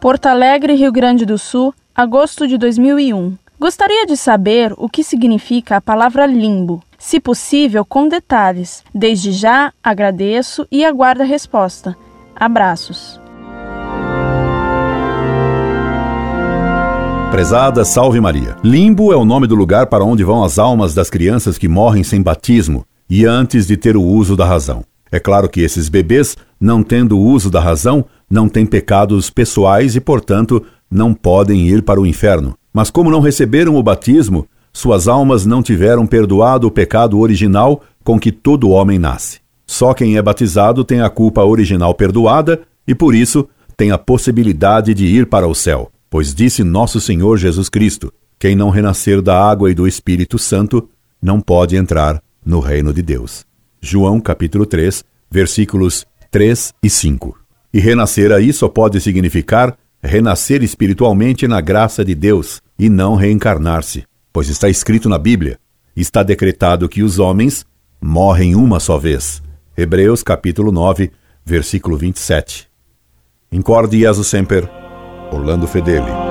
Porto Alegre, Rio Grande do Sul, agosto de 2001. Gostaria de saber o que significa a palavra limbo, se possível com detalhes. Desde já agradeço e aguardo a resposta. Abraços. Prezada Salve Maria. Limbo é o nome do lugar para onde vão as almas das crianças que morrem sem batismo e antes de ter o uso da razão. É claro que esses bebês, não tendo o uso da razão, não têm pecados pessoais e, portanto, não podem ir para o inferno. Mas como não receberam o batismo, suas almas não tiveram perdoado o pecado original com que todo homem nasce. Só quem é batizado tem a culpa original perdoada e, por isso, tem a possibilidade de ir para o céu. Pois disse nosso Senhor Jesus Cristo: Quem não renascer da água e do Espírito Santo não pode entrar no reino de Deus. João capítulo 3, versículos 3 e 5. E renascer aí só pode significar renascer espiritualmente na graça de Deus e não reencarnar-se, pois está escrito na Bíblia: está decretado que os homens morrem uma só vez. Hebreus capítulo 9, versículo 27. Incorde Jesus Semper Orlando Fedeli.